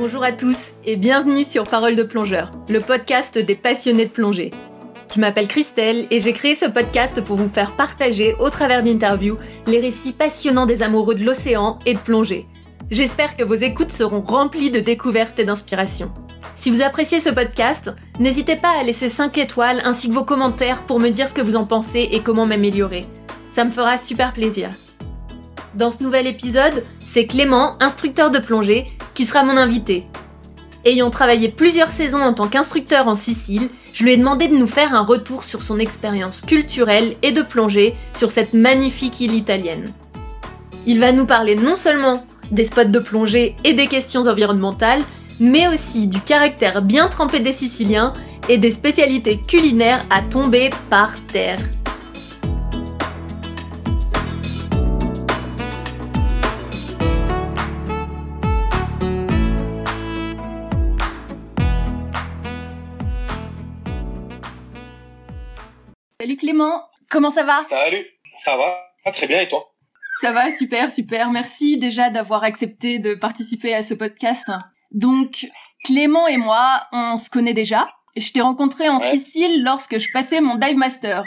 Bonjour à tous et bienvenue sur Parole de plongeur, le podcast des passionnés de plongée. Je m'appelle Christelle et j'ai créé ce podcast pour vous faire partager au travers d'interviews les récits passionnants des amoureux de l'océan et de plongée. J'espère que vos écoutes seront remplies de découvertes et d'inspiration. Si vous appréciez ce podcast, n'hésitez pas à laisser 5 étoiles ainsi que vos commentaires pour me dire ce que vous en pensez et comment m'améliorer. Ça me fera super plaisir. Dans ce nouvel épisode, c'est Clément, instructeur de plongée, qui sera mon invité. Ayant travaillé plusieurs saisons en tant qu'instructeur en Sicile, je lui ai demandé de nous faire un retour sur son expérience culturelle et de plongée sur cette magnifique île italienne. Il va nous parler non seulement des spots de plongée et des questions environnementales, mais aussi du caractère bien trempé des Siciliens et des spécialités culinaires à tomber par terre. Clément, comment ça va? Salut, ça va? Ah, Très bien et toi? Ça va, super, super. Merci déjà d'avoir accepté de participer à ce podcast. Donc, Clément et moi, on se connaît déjà. Je t'ai rencontré en Sicile lorsque je passais mon dive master.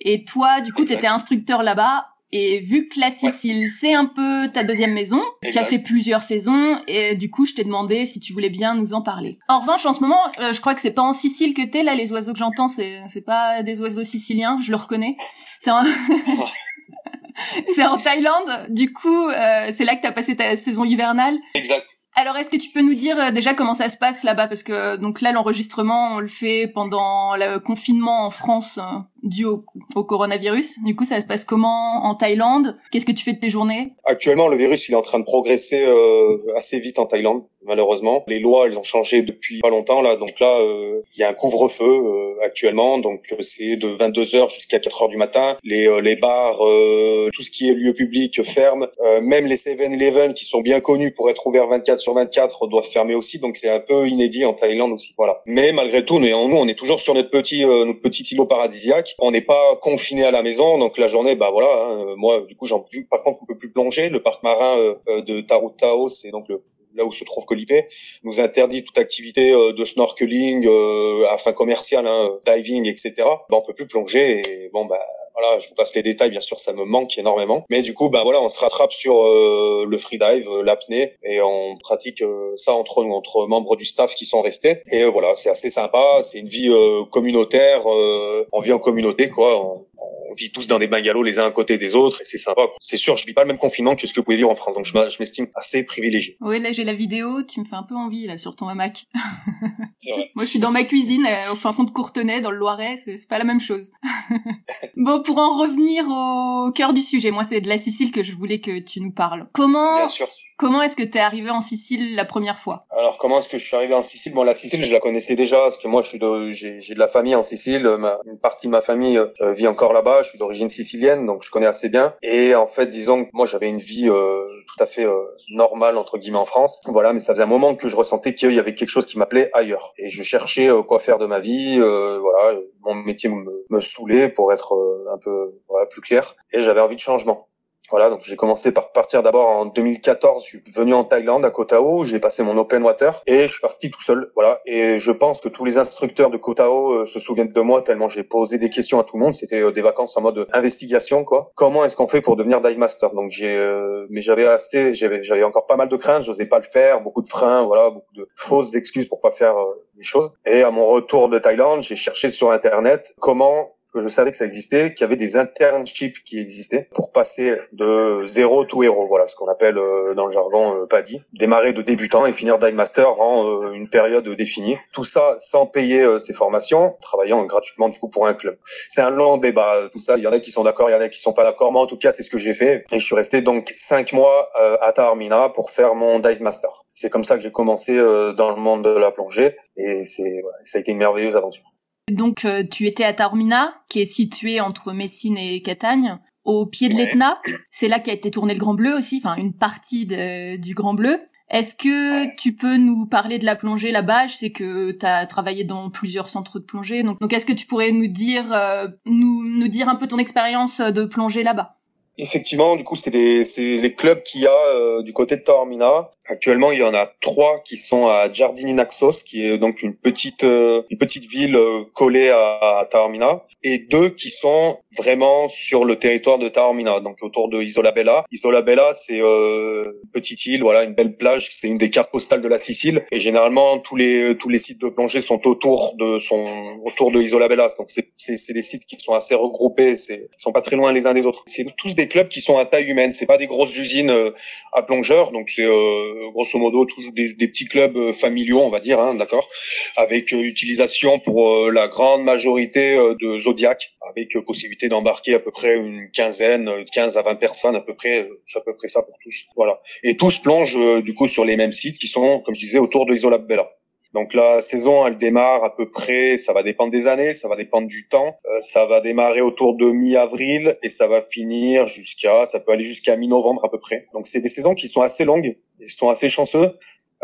Et toi, du coup, tu étais instructeur là-bas. Et vu que la Sicile, c'est un peu ta deuxième maison, tu as fait plusieurs saisons, et du coup, je t'ai demandé si tu voulais bien nous en parler. En revanche, en ce moment, euh, je crois que c'est pas en Sicile que t'es, là, les oiseaux que j'entends, c'est, c'est pas des oiseaux siciliens, je le reconnais. C'est en... c'est en Thaïlande, du coup, euh, c'est là que t'as passé ta saison hivernale. Exact. Alors, est-ce que tu peux nous dire euh, déjà comment ça se passe là-bas? Parce que donc là, l'enregistrement, on le fait pendant le confinement en France euh, dû au, coronavirus. Du coup, ça se passe comment en Thaïlande? Qu'est-ce que tu fais de tes journées? Actuellement, le virus, il est en train de progresser euh, assez vite en Thaïlande, malheureusement. Les lois, elles ont changé depuis pas longtemps là. Donc là, il y a un couvre-feu actuellement. Donc c'est de 22 h jusqu'à 4 h du matin. Les les bars, tout ce qui est lieu public ferme. même les 7-Eleven qui sont bien connus pour être ouverts 24 sur 24 doivent fermer aussi, donc c'est un peu inédit en Thaïlande aussi. Voilà. Mais malgré tout, nous, on est toujours sur notre petit euh, notre petit îlot paradisiaque. On n'est pas confiné à la maison, donc la journée, bah voilà. Hein, moi, du coup, j'en. Par contre, on peut plus plonger. Le parc marin euh, euh, de Tarutao, c'est donc le là où se trouve Colipé, nous interdit toute activité de snorkeling euh, à fin commerciale, hein, diving, etc. Bah, on peut plus plonger et bon bah voilà, je vous passe les détails, bien sûr, ça me manque énormément. Mais du coup, bah voilà, on se rattrape sur euh, le freedive, euh, l'apnée, et on pratique euh, ça entre nous, entre membres du staff qui sont restés. Et voilà, c'est assez sympa. C'est une vie communautaire. on vit en communauté, quoi. On vit tous dans des bungalows les uns à côté des autres et c'est sympa. C'est sûr, je vis pas le même confinement que ce que vous pouvez vivre en France, donc je m'estime assez privilégié. Oui, là j'ai la vidéo, tu me fais un peu envie là sur ton hamac. C'est vrai. Moi je suis dans ma cuisine au fin fond de Courtenay dans le Loiret, c'est pas la même chose. bon, pour en revenir au cœur du sujet, moi c'est de la Sicile que je voulais que tu nous parles. Comment Bien sûr. Comment est-ce que tu es arrivé en Sicile la première fois? Alors comment est-ce que je suis arrivé en Sicile? Bon, la Sicile, je la connaissais déjà parce que moi, je suis de, j'ai, de la famille en Sicile. Ma, une partie de ma famille euh, vit encore là-bas. Je suis d'origine sicilienne, donc je connais assez bien. Et en fait, disons que moi, j'avais une vie euh, tout à fait euh, normale entre guillemets en France. Voilà, mais ça faisait un moment que je ressentais qu'il y avait quelque chose qui m'appelait ailleurs. Et je cherchais quoi faire de ma vie. voilà, mon métier me, me saoulait pour être un peu plus clair. Et j'avais envie de changement. Voilà, donc j'ai commencé par partir d'abord en 2014. Je suis venu en Thaïlande, à Koh Tao. J'ai passé mon open water et je suis parti tout seul. Voilà, et je pense que tous les instructeurs de Koh Tao euh, se souviennent de moi tellement j'ai posé des questions à tout le monde. C'était euh, des vacances en mode investigation, quoi. Comment est-ce qu'on fait pour devenir dive master? Donc j'ai, euh, mais j'avais assez, j'avais, j'avais encore pas mal de craintes. J'osais pas le faire, beaucoup de freins, voilà, beaucoup de fausses excuses pour pas faire les choses. Et à mon retour de Thaïlande, j'ai cherché sur internet comment que je savais que ça existait, qu'il y avait des internships qui existaient pour passer de zéro to héros, voilà ce qu'on appelle euh, dans le jargon euh, PADI, démarrer de débutant et finir dive master en euh, une période définie. Tout ça sans payer ces formations, travaillant gratuitement du coup pour un club. C'est un long débat, tout ça. Il y en a qui sont d'accord, il y en a qui sont pas d'accord, mais en tout cas c'est ce que j'ai fait et je suis resté donc cinq mois à Taormina pour faire mon dive master. C'est comme ça que j'ai commencé dans le monde de la plongée et c'est ça a été une merveilleuse aventure. Donc euh, tu étais à Taormina, qui est situé entre Messine et Catagne, au pied de l'Etna. C'est là qu'a été tourné le Grand Bleu aussi, enfin une partie du Grand Bleu. Est-ce que tu peux nous parler de la plongée là-bas? Je sais que tu as travaillé dans plusieurs centres de plongée, donc, donc est-ce que tu pourrais nous dire, euh, nous, nous dire un peu ton expérience de plongée là-bas? Effectivement, du coup, c'est les clubs qu'il y a euh, du côté de Taormina. Actuellement, il y en a trois qui sont à Giardini Naxos, qui est donc une petite euh, une petite ville euh, collée à, à, Taormina, et deux qui sont vraiment sur le territoire de Taormina, donc autour de Isola Bella. Isola Bella, c'est une petite île, voilà, une belle plage. C'est une des cartes postales de la Sicile, et généralement tous les tous les sites de plongée sont autour de sont autour de Isola Bella. Donc c'est c'est des sites qui sont assez regroupés, c'est sont pas très loin les uns des autres. C'est tous des clubs qui sont à taille humaine. C'est pas des grosses usines euh, à plongeurs, donc c'est euh, grosso modo toujours des, petits clubs euh, familiaux, on va dire, hein, d'accord, avec utilisation pour la grande majorité de Zodiac, avec possibilité d'embarquer à peu près une quinzaine, 15 à 20 personnes à peu près, c'est à peu près ça pour tous. Voilà. Et tous plongent du coup sur les mêmes sites qui sont, comme je disais, autour de Isola Bella. Donc la saison, elle démarre à peu près, ça va dépendre des années, ça va dépendre du temps. Euh, ça va démarrer autour de mi-avril et ça va finir jusqu'à, ça peut aller jusqu'à mi-novembre à peu près. Donc c'est des saisons qui sont assez longues, ils sont assez chanceux.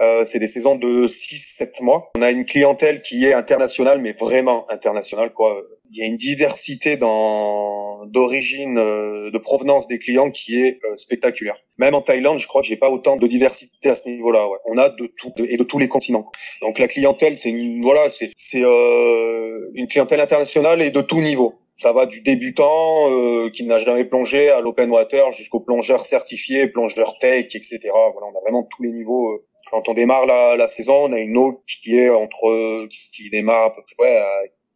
Euh, c'est des saisons de 6-7 mois. On a une clientèle qui est internationale, mais vraiment internationale. Quoi. Il y a une diversité dans d'origine, euh, de provenance des clients qui est euh, spectaculaire. Même en Thaïlande, je crois que j'ai pas autant de diversité à ce niveau-là. Ouais. On a de tout et de tous les continents. Donc la clientèle, c'est une voilà, c'est c'est euh, une clientèle internationale et de tout niveau. Ça va du débutant euh, qui n'a jamais plongé à l'open water jusqu'au plongeur certifié, plongeur tech, etc. Voilà, on a vraiment tous les niveaux. Euh. Quand on démarre la, la saison, on a une eau qui est entre qui, démarre à peu près à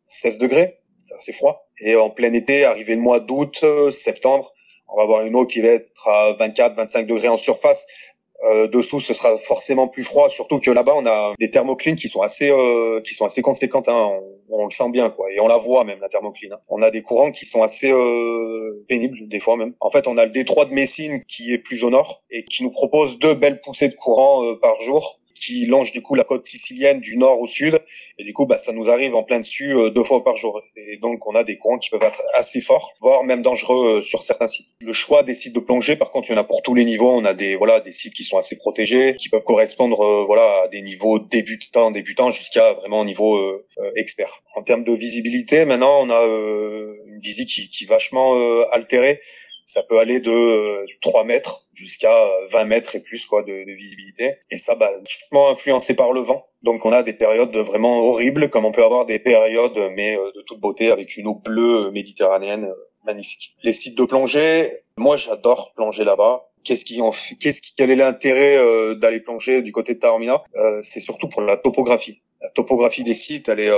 16 degrés, c'est assez froid. Et en plein été, arrivé le mois d'août, euh, septembre, on va avoir une eau qui va être à 24-25 degrés en surface euh, dessous, ce sera forcément plus froid. Surtout que là-bas, on a des thermoclines qui sont assez, euh, qui sont assez conséquentes. Hein. On, le sent bien, quoi, et on la voit même la thermocline. Hein. On a des courants qui sont assez euh, pénibles des fois même. En fait, on a le détroit de Messine qui est plus au nord et qui nous propose deux belles poussées de courant euh, par jour qui longe du coup la côte sicilienne du nord au sud. Et du coup bah ça nous arrive en plein dessus euh, deux fois par jour. Et donc on a des courants qui peuvent être assez forts voire même dangereux euh, sur certains sites. Le choix des sites de plongée par contre il y en a pour tous les niveaux. On a des voilà des sites qui sont assez protégés qui peuvent correspondre euh, voilà à des niveaux débutants débutants jusqu'à vraiment niveau expert. En termes de visibilité maintenant on a une visite qui, qui est vachement altérée ça peut aller de 3 euh, mètres jusqu'à 20 euh, mètres et plus quoi de, de visibilité. Et ça bah influencé par le vent. Donc on a des périodes vraiment horribles comme on peut avoir des périodes mais euh, de toute beauté avec une eau bleue méditerranéenne magnifique. Les sites de plongée moi j'adore plonger là-bas. Qu'est-ce qui qu'est-ce qui quel est l'intérêt d'aller plonger du côté de Taormina? Euh, c'est surtout pour la topographie la topographie des sites elle est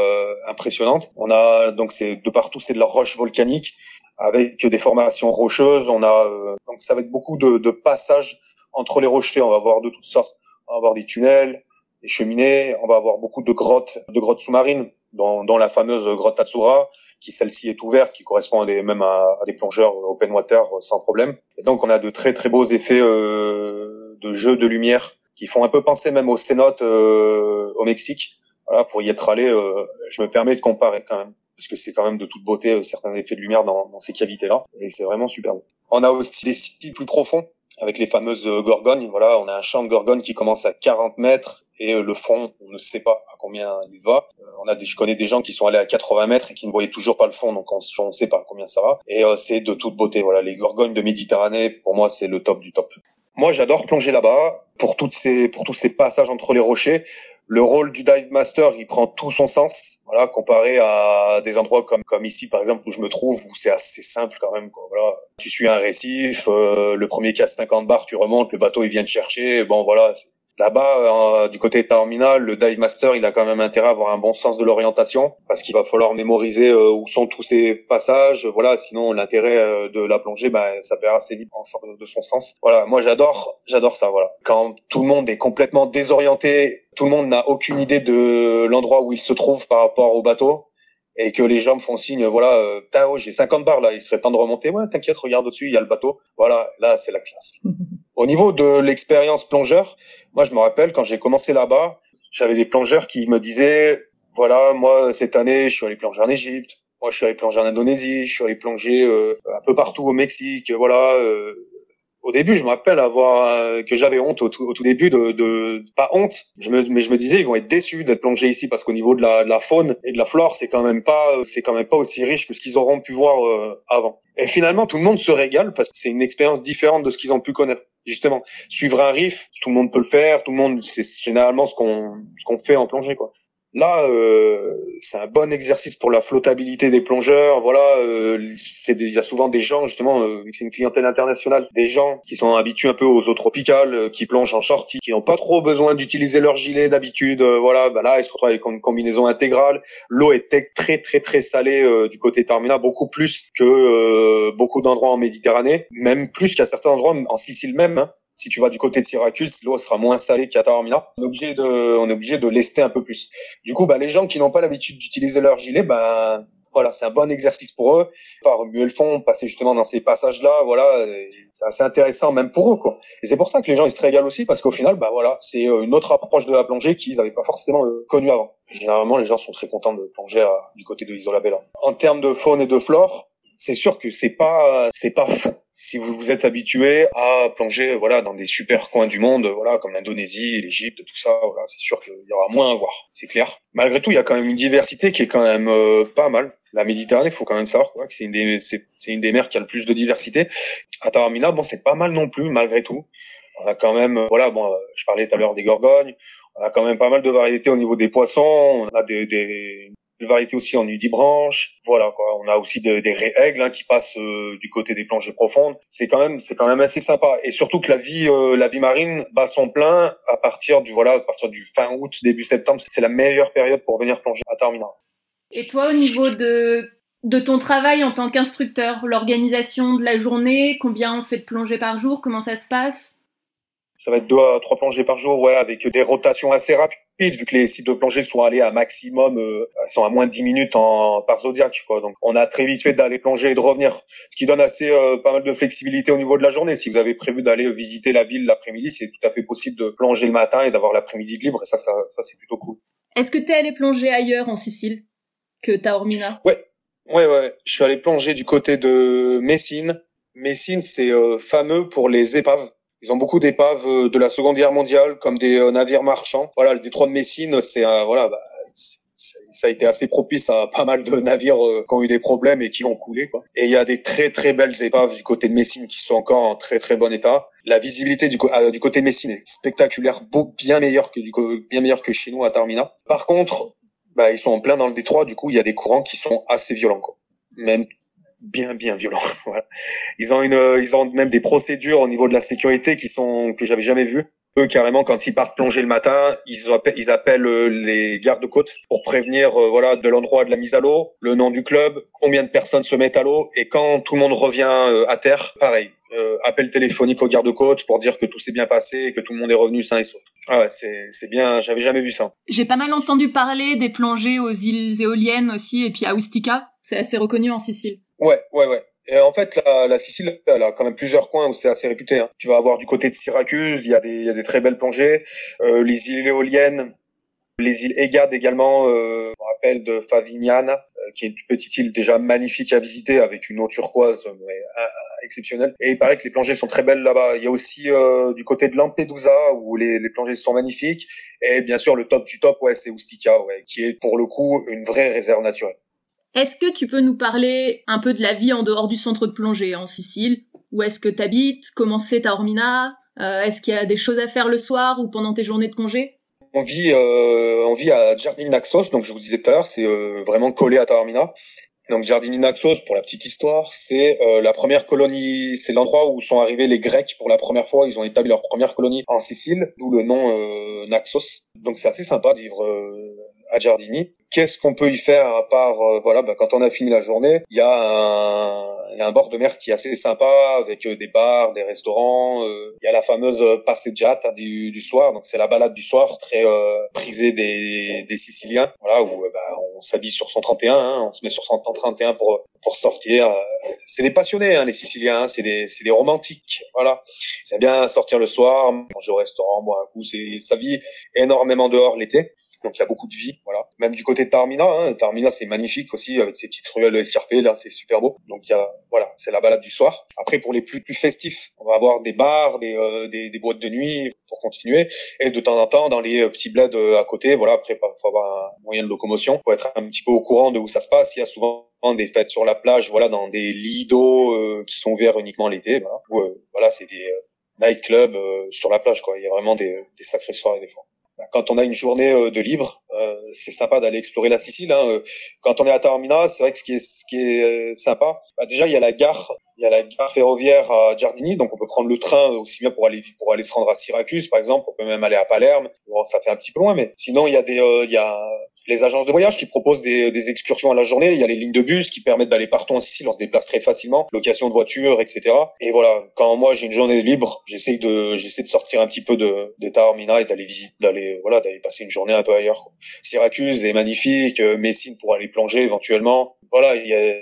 impressionnante on a donc c'est de partout c'est de la roche volcanique avec des formations rocheuses. On a euh, donc ça va être beaucoup de, de, passages entre les rochers. On va avoir de toutes sortes. On va avoir des tunnels, des cheminées. On va avoir beaucoup de grottes, de grottes sous-marines, dont, dont, la fameuse grotte Tatsura, qui celle-ci est ouverte, qui correspond à des, même à, des plongeurs open water sans problème. Et donc on a de très très beaux effets euh, de jeux de lumière qui font un peu penser même aux cénotes euh, au Mexique. Voilà, pour y être allé, euh, je me permets de comparer quand même parce que c'est quand même de toute beauté euh, certains effets de lumière dans, dans ces cavités-là, et c'est vraiment superbe. On a aussi des sites plus profonds, avec les fameuses euh, gorgones. Voilà, on a un champ de gorgones qui commence à 40 mètres, et le fond, on ne sait pas à combien il va. on a des, je connais des gens qui sont allés à 80 mètres et qui ne voyaient toujours pas le fond, donc on ne sait pas à combien ça va. Et c'est de toute beauté. Voilà, les gorgones de Méditerranée, pour moi, c'est le top du top. Moi, j'adore plonger là-bas pour toutes ces, pour tous ces passages entre les rochers le rôle du dive master, il prend tout son sens, voilà, comparé à des endroits comme comme ici par exemple où je me trouve où c'est assez simple quand même. Quoi, voilà, tu suis un récif, euh, le premier casse 50 bars, tu remontes, le bateau il vient te chercher, bon voilà, Là-bas, euh, du côté terminal, le dive master, il a quand même intérêt à avoir un bon sens de l'orientation parce qu'il va falloir mémoriser euh, où sont tous ces passages. Voilà, sinon l'intérêt euh, de la plongée, bah, ça perd assez vite de son sens. Voilà, moi j'adore, j'adore ça. Voilà, quand tout le monde est complètement désorienté, tout le monde n'a aucune idée de l'endroit où il se trouve par rapport au bateau et que les gens me font signe, voilà, euh, oh, j'ai 50 bars là, il serait temps de remonter. Ouais, t'inquiète, regarde au-dessus, il y a le bateau. Voilà, là c'est la classe. Au niveau de l'expérience plongeur, moi je me rappelle quand j'ai commencé là-bas, j'avais des plongeurs qui me disaient, voilà, moi cette année je suis allé plonger en Égypte, moi je suis allé plonger en Indonésie, je suis allé plonger euh, un peu partout au Mexique, voilà. Euh, au début, je me rappelle avoir euh, que j'avais honte au tout, début de, de, pas honte, je me, mais je me disais ils vont être déçus d'être plongés ici parce qu'au niveau de la, de la, faune et de la flore, c'est quand même pas c'est quand même pas aussi riche que ce qu'ils auront pu voir euh, avant. Et finalement, tout le monde se régale parce que c'est une expérience différente de ce qu'ils ont pu connaître. Justement, suivre un riff, tout le monde peut le faire, tout le monde, c'est généralement ce qu'on ce qu'on fait en plongée quoi. Là, euh, c'est un bon exercice pour la flottabilité des plongeurs. Voilà, euh, c'est il y a souvent des gens justement, euh, c'est une clientèle internationale, des gens qui sont habitués un peu aux eaux tropicales, euh, qui plongent en shorty, qui n'ont pas trop besoin d'utiliser leur gilet d'habitude. Euh, voilà, bah là, ils se retrouvent avec une combinaison intégrale. L'eau est très très très salée du côté Termina, beaucoup plus que beaucoup d'endroits en Méditerranée, même plus qu'à certains endroits en Sicile même. Hein. Si tu vas du côté de Syracuse, l'eau sera moins salée qu'à Taormina. On est obligé de, on est obligé de lester un peu plus. Du coup, bah, les gens qui n'ont pas l'habitude d'utiliser leur gilet, bah, voilà, c'est un bon exercice pour eux. Par remuer le fond, passer justement dans ces passages-là, voilà, c'est assez intéressant même pour eux, quoi. Et c'est pour ça que les gens ils se régalent aussi parce qu'au final, bah voilà, c'est euh, une autre approche de la plongée qu'ils n'avaient pas forcément euh, connue avant. Généralement, les gens sont très contents de plonger du côté de Isolabella. En termes de faune et de flore, c'est sûr que c'est pas c'est pas fou. Si vous vous êtes habitué à plonger voilà dans des super coins du monde, voilà comme l'Indonésie, l'Égypte, tout ça, voilà, c'est sûr qu'il y aura moins à voir, c'est clair. Malgré tout, il y a quand même une diversité qui est quand même euh, pas mal. La Méditerranée, il faut quand même savoir quoi, que c'est une des c'est, une des mers qui a le plus de diversité. À Taormina, bon, c'est pas mal non plus malgré tout. On a quand même euh, voilà, bon, euh, je parlais tout à l'heure des gorgognes, on a quand même pas mal de variétés au niveau des poissons, on a des, des de variété aussi en nudibranche. Voilà quoi. On a aussi des règles hein, qui passent euh, du côté des plongées profondes. C'est quand même c'est quand même assez sympa. Et surtout que la vie euh, la vie marine bat son plein à partir du voilà à partir du fin août début septembre. C'est la meilleure période pour venir plonger à Taormina. Et toi au niveau de de ton travail en tant qu'instructeur, l'organisation de la journée, combien on fait de plongées par jour, comment ça se passe? Ça va être deux à trois plongées par jour, ouais, avec des rotations assez rapides, vu que les sites de plongée sont allés à maximum, euh, sont à moins de 10 minutes en, par zodiaque, quoi. Donc, on a très vite fait d'aller plonger et de revenir, ce qui donne assez euh, pas mal de flexibilité au niveau de la journée. Si vous avez prévu d'aller visiter la ville l'après-midi, c'est tout à fait possible de plonger le matin et d'avoir l'après-midi libre, et ça, ça, ça c'est plutôt cool. Est-ce que tu es allé plonger ailleurs en Sicile que Taormina Ouais, ouais, ouais. Je suis allé plonger du côté de Messine. Messine, c'est euh, fameux pour les épaves. Ils ont beaucoup d'épaves euh, de la Seconde Guerre mondiale, comme des euh, navires marchands. Voilà, le détroit de Messine, c'est voilà, bah, ça a été assez propice à pas mal de navires euh, qui ont eu des problèmes et qui ont coulé. Quoi. Et il y a des très très belles épaves du côté de Messine qui sont encore en très très bon état. La visibilité du, côté de Messine est spectaculaire, bien meilleure que du bien meilleure que chez nous à Tarmina. Par contre, bah, ils sont en plein dans le détroit, du coup il y a des courants qui sont assez violents. Quoi. Même bien bien violent. voilà. Ils ont une, ils ont même des procédures au niveau de la sécurité qui sont que j'avais jamais vues. Eux carrément quand ils partent plonger le matin, ils appellent, ils appellent euh, les gardes-côtes pour prévenir euh, voilà de l'endroit de la mise à l'eau, le nom du club, combien de personnes se mettent à l'eau et quand tout le monde revient euh, à terre, pareil. appel téléphonique aux gardes-côtes pour dire que tout s'est bien passé et que tout le monde est revenu sain et sauf. Ah ouais, c'est c'est bien, j'avais jamais vu ça. J'ai pas mal entendu parler des plongées aux îles éoliennes aussi et puis à Ustica, c'est assez reconnu en Sicile. Ouais, ouais, ouais. Et en fait, la, la, Sicile, elle a quand même plusieurs coins où c'est assez réputé. Hein. Tu vas avoir du côté de Syracuse, il y a des, y a des très belles plongées. Euh, les îles éoliennes, les îles Egade également, euh, me rappelle de Favignana, euh, qui est une petite île déjà magnifique à visiter avec une eau turquoise euh, exceptionnelle. Et il paraît que les plongées sont très belles là-bas. Il y a aussi euh, du côté de Lampedusa où les, les plongées sont magnifiques. Et bien sûr, le top du top, ouais, c'est Ustica, ouais, qui est pour le coup une vraie réserve naturelle. Est-ce que tu peux nous parler un peu de la vie en dehors du centre de plongée en Sicile? Où est-ce que tu habites Comment c'est ta Ormina? Euh, Est-ce qu'il y a des choses à faire le soir ou pendant tes journées de congé? On vit, euh, on vit à Giardini Naxos, donc je vous disais tout à l'heure, c'est euh, vraiment collé à Taormina. Donc Giardini Naxos, pour la petite histoire, c'est euh, la première colonie, c'est l'endroit où sont arrivés les Grecs pour la première fois. Ils ont établi leur première colonie en Sicile, d'où le nom euh, Naxos. Donc c'est assez sympa de vivre à Giardini. Qu'est-ce qu'on peut y faire à part euh, voilà bah, quand on a fini la journée, il y y a un bord de mer qui est assez sympa avec euh, des bars, des restaurants. Euh, il y a la fameuse passeggiata du, du soir, donc c'est la balade du soir très prisée des, des Siciliens. Voilà où bah, on s'habille sur 131, hein, on se met sur 131 pour pour sortir. C'est des passionnés hein, les Siciliens, hein, c'est des c'est des romantiques. Voilà, c'est bien sortir le soir, manger au restaurant, boire un coup. C'est ça vit énormément dehors l'été. Donc il y a beaucoup de vie, voilà. Même du côté de Tarmina, hein, Tarmina c'est magnifique aussi avec ses petites ruelles escarpées, là c'est super beau. Donc il y a, voilà, c'est la balade du soir. Après pour les plus plus festifs, on va avoir des bars, des, euh, des, des boîtes de nuit pour continuer, et de temps en temps dans les petits bleds à côté, voilà. Après faut avoir un moyen de locomotion, pour être un petit peu au courant de où ça se passe. Il y a souvent des fêtes sur la plage, voilà, dans des lits d'eau qui sont ouverts uniquement l'été, voilà. voilà, c'est des nightclub euh, sur la plage quoi. Il y a vraiment des, des sacrées soirées des fois. Quand on a une journée euh, de libre, euh, c'est sympa d'aller explorer la Sicile. Hein. Quand on est à Taormina, c'est vrai que ce qui est, ce qui est sympa, bah déjà il y a la gare il y a la gare ferroviaire à Giardini, donc on peut prendre le train aussi bien pour aller pour aller se rendre à Syracuse, par exemple. On peut même aller à Palerme. Bon, ça fait un petit peu loin, mais sinon il y a des euh, il y a les agences de voyage qui proposent des, des excursions à la journée. Il y a les lignes de bus qui permettent d'aller partout en Sicile. On se déplace très facilement, location de voitures, etc. Et voilà, quand moi j'ai une journée libre, j'essaie de j'essaie de sortir un petit peu de, de Taormina et d'aller visiter, d'aller voilà, d'aller passer une journée un peu ailleurs. Syracuse est magnifique, euh, Messine pour aller plonger éventuellement. Voilà, il y a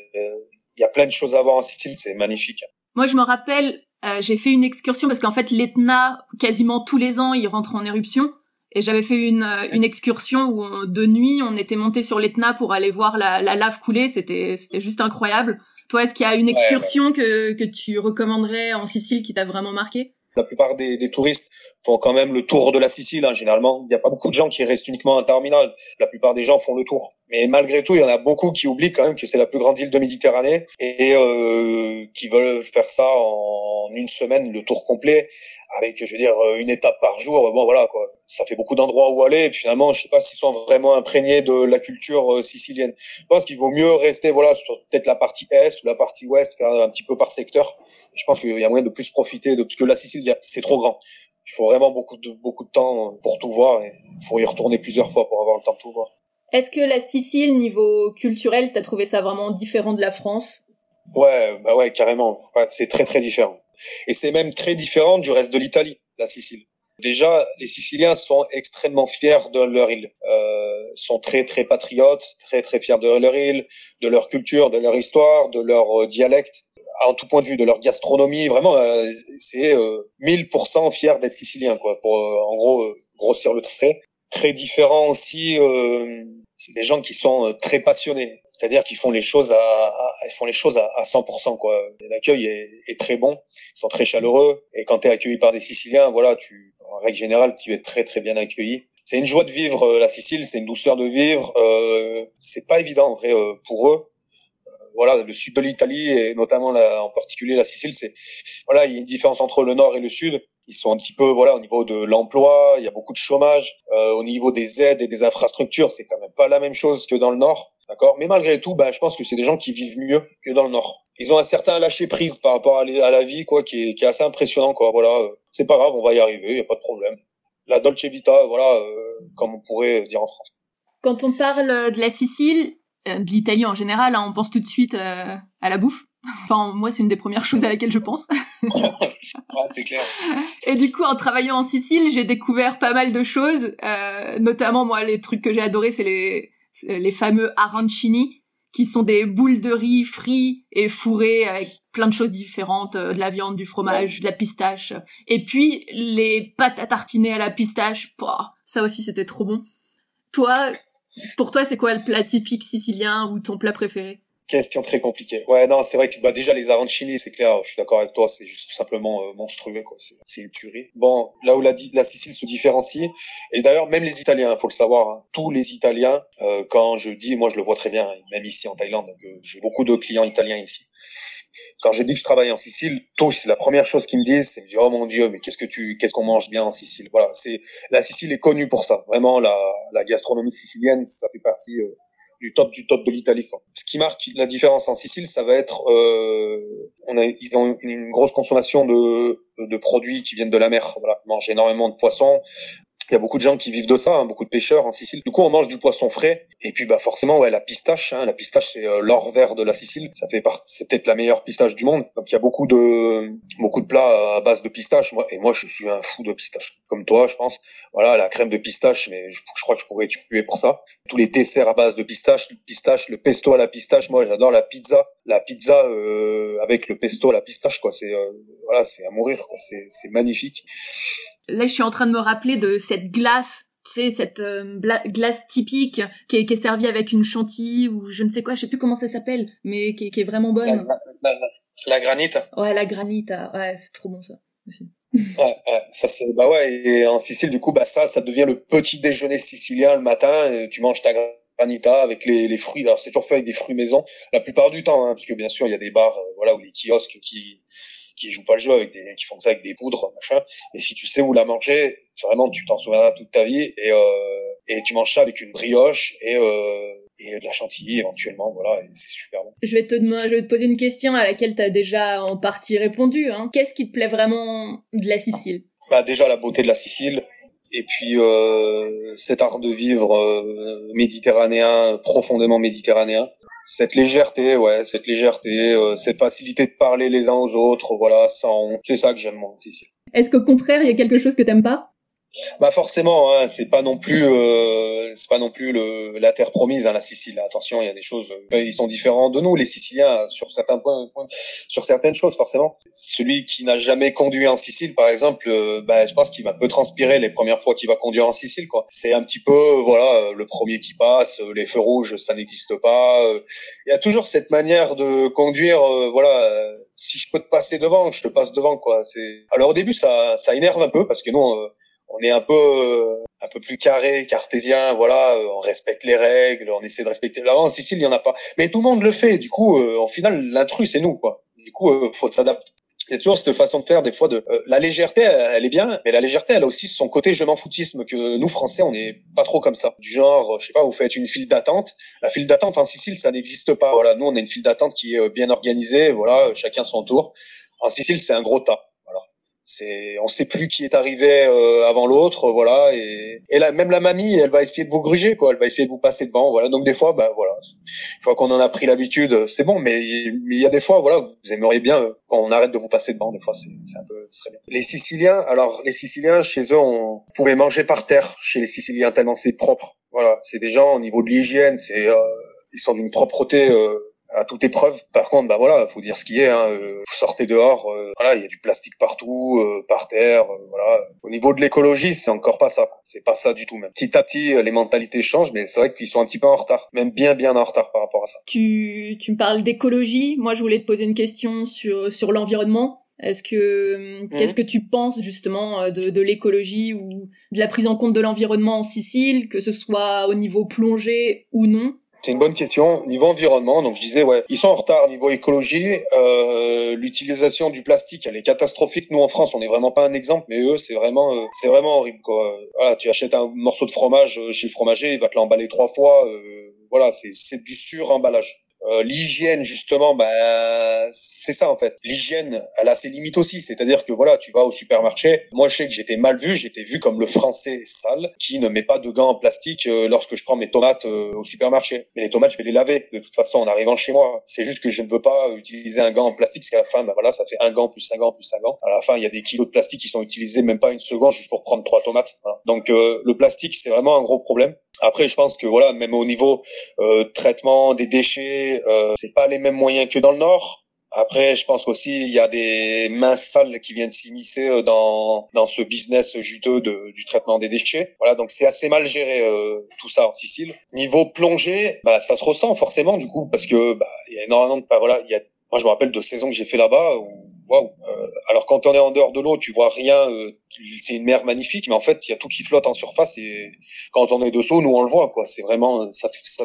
y a plein de choses à voir en Sicile, c'est magnifique. Moi, je me rappelle, euh, j'ai fait une excursion parce qu'en fait, l'Etna, quasiment tous les ans, il rentre en éruption. Et j'avais fait une, euh, une excursion où de nuit, on était monté sur l'Etna pour aller voir la, la lave couler. C'était, c'était juste incroyable. Toi, est-ce qu'il y a une excursion que, que tu recommanderais en Sicile qui t'a vraiment marqué? La plupart des, des touristes font quand même le tour de la Sicile, hein, généralement. Il n'y a pas beaucoup de gens qui restent uniquement un terminal. La plupart des gens font le tour. Mais malgré tout, il y en a beaucoup qui oublient quand même que c'est la plus grande île de Méditerranée et euh, qui veulent faire ça en une semaine, le tour complet, avec, je veux dire, une étape par jour. Bon, voilà, quoi. Ça fait beaucoup d'endroits où aller. Et puis finalement, je sais pas s'ils sont vraiment imprégnés de la culture euh, sicilienne. Je pense qu'il vaut mieux rester, voilà, sur peut-être la partie est ou la partie ouest, faire un petit peu par secteur. Je pense qu'il y a moyen de plus profiter de, parce que la Sicile, c'est trop grand il faut vraiment beaucoup de beaucoup de temps pour tout voir et il faut y retourner plusieurs fois pour avoir le temps de tout voir. Est-ce que la Sicile, niveau culturel, t'as trouvé ça vraiment différent de la France? Ouais, bah ouais, carrément. c'est très très différent. Et c'est même très différent du reste de l'Italie, la Sicile. Déjà, les Siciliens sont extrêmement fiers de leur île, euh, sont très très patriotes, très très fiers de leur île, de leur culture, de leur histoire, de leur euh, dialecte en tout point de vue de leur gastronomie, vraiment, euh, c'est euh, 1000% fier d'être sicilien, quoi, pour euh, en gros euh, grossir le trait. Très différent aussi, c'est des gens qui sont très passionnés, c'est-à-dire qu'ils font les choses à, à, ils font les choses à, 100%, quoi. L'accueil est, est, très bon, ils sont très chaleureux, et quand tu es accueilli par des Siciliens, voilà, tu, en règle générale, tu es très très bien accueilli. C'est une joie de vivre la Sicile, c'est une douceur de vivre. Euh, c'est pas évident en vrai pour eux voilà, le sud de l'Italie et notamment en particulier la Sicile, c'est voilà, il y a une différence entre le nord et le sud. Ils sont un petit peu voilà au niveau de l'emploi, il y a beaucoup de chômage. Euh, au niveau des aides et des infrastructures, c'est quand même pas la même chose que dans le nord, d'accord? Mais malgré tout, ben je pense que c'est des gens qui vivent mieux que dans le nord. Ils ont un certain lâcher prise par rapport à, la vie, quoi, qui est, qui est assez impressionnant, quoi. Voilà, euh, c'est pas grave, on va y arriver, il y a pas de problème. La Dolce Vita, voilà, euh, comme on pourrait dire en France. Quand on parle de la Sicile, de l'Italie en général, hein, on pense tout de suite euh, à la bouffe. Enfin, moi, c'est une des premières choses à laquelle je pense. ouais, c'est clair. Et du coup, en travaillant en Sicile, j'ai découvert pas mal de choses. Euh, notamment, moi, les trucs que j'ai adoré, c'est les, les fameux arancini, qui sont des boules de riz frites et fourrées avec plein de choses différentes, de la viande, du fromage, de la pistache. Et puis, les pâtes à tartiner à la pistache, pouah, ça aussi, c'était trop bon. Toi, pour toi, c'est quoi le plat typique sicilien ou ton plat préféré? Question très compliquée. Ouais, non, c'est vrai que bah déjà les arancini, c'est clair. Je suis d'accord avec toi, c'est juste tout simplement euh, monstrueux, quoi. C'est une tuerie. Bon, là où la, Sicile se différencie, et d'ailleurs même les Italiens, faut le savoir, hein, tous les Italiens, euh, quand je dis, moi je le vois très bien, même ici en Thaïlande, euh, j'ai beaucoup de clients italiens ici quand je dis que je travaille en Sicile, tous, la première chose qu'ils me disent, c'est oh mon dieu, mais qu'est-ce que tu, qu'est-ce qu'on mange bien en Sicile? Voilà, c'est la Sicile est connue pour ça. Vraiment, la, la gastronomie sicilienne, ça fait partie euh, du top du top de l'Italie. Ce qui marque la différence en Sicile, ça va être, euh, on a, ils ont une grosse consommation de, de produits qui viennent de la mer. Voilà, mangent énormément de poissons, il y a beaucoup de gens qui vivent de ça, hein, beaucoup de pêcheurs en Sicile. Du coup, on mange du poisson frais. Et puis, bah forcément, ouais, la pistache. Hein, la pistache, c'est euh, l'or vert de la Sicile. Ça fait partie, c'est peut-être la meilleure pistache du monde. Donc, il y a beaucoup de beaucoup de plats à base de pistache. Moi, et moi, je suis un fou de pistache, comme toi, je pense. Voilà, la crème de pistache, mais je, crois que je pourrais tuer pour ça. Tous les desserts à base de pistache, le pistache, le pesto à la pistache. Moi, j'adore la pizza. La pizza euh, avec le pesto à la pistache, quoi. C'est euh, voilà, c'est à mourir. Quoi. C'est c'est magnifique. Là, je suis en train de me rappeler de cette glace tu sais, cette glace typique qui est, qui est servie avec une chantilly ou je ne sais quoi, je sais plus comment ça s'appelle, mais qui, qui est vraiment bonne. La, granite. Ouais, la granite, ouais, c'est trop bon ça aussi. ouais, ouais, ça c'est bah ouais et en Sicile du coup bah ça ça devient le petit déjeuner sicilien le matin et tu manges ta granita avec les, les fruits alors c'est toujours fait avec des fruits maison la plupart du temps hein, parce que bien sûr il y a des bars euh, voilà ou les kiosques qui qui jouent pas le jeu avec des qui font ça avec des poudres machin et si tu sais où la manger vraiment tu t'en souviendras toute ta vie et euh, et tu manges ça avec une brioche et euh, et de la chantilly éventuellement, voilà, et c'est super bon. Je vais te je vais te poser une question à laquelle tu as déjà en partie répondu. Hein. Qu'est-ce qui te plaît vraiment de la Sicile? Bah, déjà la beauté de la Sicile, et puis euh, cet art de vivre euh, méditerranéen, profondément méditerranéen. Cette légèreté, ouais, cette légèreté, euh, cette facilité de parler les uns aux autres, voilà, sans, c'est ça que j'aime moi Sicile. Est-ce qu'au contraire, il y a quelque chose que t'aimes pas? Bah forcément, hein, c'est pas non plus, euh, c'est pas non plus le, la terre promise, hein, la Sicile. Attention, il y a des choses, euh, ils sont différents de nous, les Siciliens, sur certains points, sur certaines choses, forcément. Celui qui n'a jamais conduit en Sicile, par exemple, euh, bah, je pense qu'il va peu transpirer les premières fois qu'il va conduire en Sicile, quoi. C'est un petit peu, voilà, le premier qui passe, les feux rouges, ça n'existe pas. Il y a toujours cette manière de conduire, voilà. si je peux te passer devant, je te passe devant, quoi. C'est. Alors au début, ça, ça énerve un peu parce que nous on est un peu euh, un peu plus carré, cartésien, voilà, euh, on respecte les règles, on essaie de respecter. Là, en Sicile, il y en a pas, mais tout le monde le fait. Du coup, euh, en final, l'intrus c'est nous, quoi. Du coup, euh, faut s'adapter. C'est toujours cette façon de faire des fois de la légèreté, elle, est bien, mais la légèreté, elle a aussi son côté je m'en foutisme que nous Français, on n'est pas trop comme ça. Du genre, je sais pas, vous faites une file d'attente. La file d'attente en Sicile, ça n'existe pas. Voilà, nous on a une file d'attente qui est bien organisée. Voilà, chacun son tour. En Sicile, c'est un gros tas c'est on sait plus qui est arrivé euh, avant l'autre voilà et et là même la mamie elle va essayer de vous gruger quoi. Elle va essayer de vous passer devant voilà. Donc des fois bah voilà une fois qu'on en a pris l'habitude c'est bon mais il y a des fois voilà vous aimeriez bien euh, quand on arrête de vous passer devant des fois c'est c'est un peu très bien. Les Siciliens alors les Siciliens chez eux on pouvait manger par terre chez les Siciliens tellement c'est propre. Voilà c'est des gens au niveau de l'hygiène c'est euh, ils sont d'une propreté à toute épreuve. Par contre, bah voilà, faut dire ce qui est. Hein. Euh, vous sortez dehors, euh, voilà, il y a du plastique partout, euh, par terre, voilà. Au niveau de l'écologie, c'est encore pas ça. C'est pas ça du tout même. Petit à petit, les mentalités changent, mais c'est vrai qu'ils sont un petit peu en retard, même bien bien en retard par rapport à ça. Tu tu me parles d'écologie. Moi, je voulais te poser une question sur sur l'environnement. Est-ce que mhm. qu'est-ce que tu penses justement de, de l'écologie ou de la prise en compte de l'environnement en Sicile, que ce soit au niveau plongée ou non? C'est une bonne question. Niveau environnement, donc je disais, ouais, ils sont en retard niveau écologie. Euh, L'utilisation du plastique, elle est catastrophique. Nous en France, on n'est vraiment pas un exemple, mais eux, c'est vraiment, euh, vraiment horrible. Quoi. Tu achètes un morceau de fromage euh, chez le fromager, il va te l'emballer trois fois. Euh, voilà, c'est du sur-emballage. Euh, l'hygiène justement bah c'est ça en fait. L'hygiène elle a ses limites aussi. C'est-à-dire que voilà tu vas au supermarché. Moi je sais que j'étais mal vu. J'étais vu comme le français sale qui ne met pas de gants en plastique euh, lorsque je prends mes tomates euh, au supermarché. Mais les tomates je vais les laver de toute façon en arrivant chez moi. C'est juste que je ne veux pas utiliser un gant en plastique parce qu'à la fin bah voilà ça fait un gant plus un gant plus un gant. À la fin il y a des kilos de plastique qui sont utilisés même pas une seconde juste pour prendre trois tomates. Donc le plastique c'est vraiment un gros problème. Après, je pense que voilà, même au niveau euh, traitement des déchets, euh, c'est pas les mêmes moyens que dans le Nord. Après, je pense aussi il y a des mains sales qui viennent s'immiscer euh, dans dans ce business juteux de, du traitement des déchets. Voilà, donc c'est assez mal géré euh, tout ça en Sicile. Niveau plongée, bah ça se ressent forcément du coup parce que bah il y a énormément de bah, voilà, il y a moi je me rappelle de saisons que j'ai fait là-bas où waouh. Euh, alors quand on est en dehors de l'eau, tu vois rien, euh, c'est une mer magnifique, mais en fait il y a tout qui flotte en surface et quand on est dessous, nous on le voit quoi. C'est vraiment ça, ça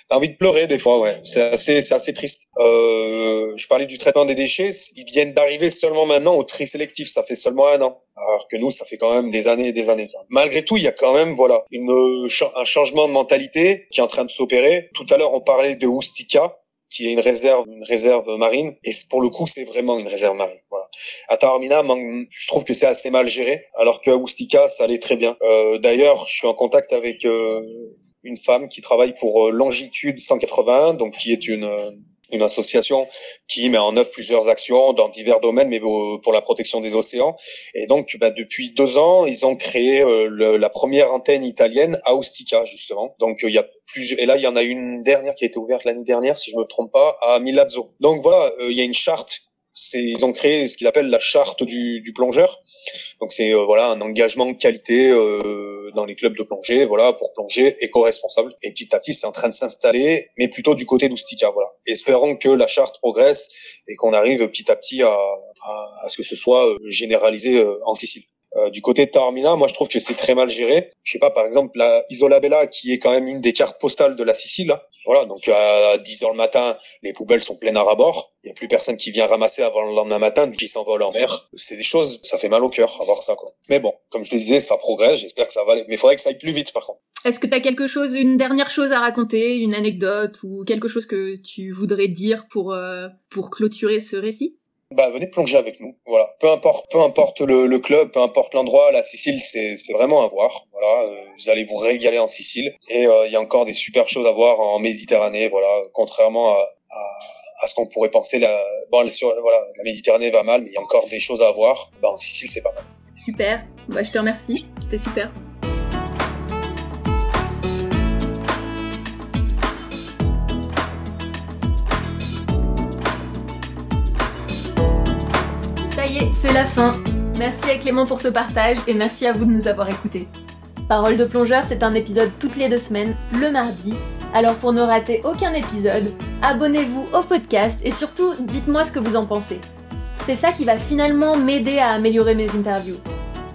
T'as envie de pleurer des fois, ouais. C'est assez, c'est assez triste. Euh, je parlais du traitement des déchets. Ils viennent d'arriver seulement maintenant au tri sélectif. Ça fait seulement un an. Alors que nous, ça fait quand même des années et des années. Malgré tout, il y a quand même, voilà, une, un changement de mentalité qui est en train de s'opérer. Tout à l'heure, on parlait de Oustika qui est une réserve, une réserve marine. Et pour le coup, c'est vraiment une réserve marine. Voilà. À Taormina, je trouve que c'est assez mal géré, alors qu'à Oustika, ça allait très bien. Euh, D'ailleurs, je suis en contact avec euh, une femme qui travaille pour euh, Longitude 181, donc qui est une euh, une association qui met en œuvre plusieurs actions dans divers domaines, mais pour la protection des océans. Et donc, bah, depuis deux ans, ils ont créé euh, la première antenne italienne à Ostica, justement. Donc, euh, il y a plusieurs. Et là, il y en a une dernière qui a été ouverte l'année dernière, si je me trompe pas, à Milazzo. Donc voilà, euh, il y a une charte ils ont créé ce qu'ils appellent la charte du, du plongeur. Donc c'est euh, voilà un engagement qualité euh, dans les clubs de plongée, voilà pour plonger éco-responsable. Et petit à petit, c'est en train de s'installer, mais plutôt du côté d'Oustica, voilà. Espérons que la charte progresse et qu'on arrive petit à petit à, à, à ce que ce soit euh, généralisé en Sicile. Euh, du côté de Taormina, moi je trouve que c'est très mal géré. Je sais pas, par exemple, la Isola Bella, qui est quand même une des cartes postales de la Sicile. Voilà, donc à 10 heures le matin, les poubelles sont pleines à rabord. Il y a plus personne qui vient ramasser avant le lendemain matin, qui s'envole en mer. C'est des choses, ça fait mal au cœur à voir ça, quoi. Mais bon, comme je te disais, ça progresse. J'espère que ça va aller. Mais il faudrait que ça aille plus vite, par contre. Est-ce que tu as quelque chose, une dernière chose à raconter, une anecdote ou quelque chose que tu voudrais dire pour euh, pour clôturer ce récit? Bah, venez plonger avec nous. Voilà. Peu importe, peu importe le, le club, peu importe l'endroit, la Sicile, c'est, vraiment à voir. Voilà. Euh, vous allez vous régaler en Sicile. Et euh, il y a encore des super choses à voir en Méditerranée. Voilà. Contrairement à, à, à ce qu'on pourrait penser, la, bon, sur, voilà, la Méditerranée va mal, mais il y a encore des choses à voir. Bah, en Sicile, c'est pas mal. Super. Bah, je te remercie. C'était super. Merci à Clément pour ce partage et merci à vous de nous avoir écoutés. Parole de plongeur, c'est un épisode toutes les deux semaines, le mardi. Alors pour ne rater aucun épisode, abonnez-vous au podcast et surtout dites-moi ce que vous en pensez. C'est ça qui va finalement m'aider à améliorer mes interviews.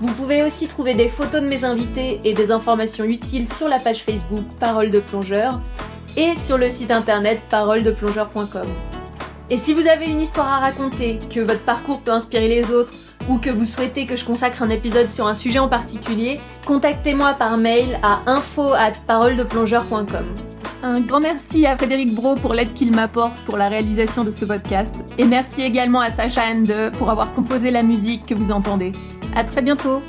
Vous pouvez aussi trouver des photos de mes invités et des informations utiles sur la page Facebook Parole de plongeur et sur le site internet paroledeplongeur.com. Et si vous avez une histoire à raconter, que votre parcours peut inspirer les autres, ou que vous souhaitez que je consacre un épisode sur un sujet en particulier, contactez-moi par mail à info. Un grand merci à Frédéric Bro pour l'aide qu'il m'apporte pour la réalisation de ce podcast. Et merci également à Sacha Ende pour avoir composé la musique que vous entendez. À très bientôt!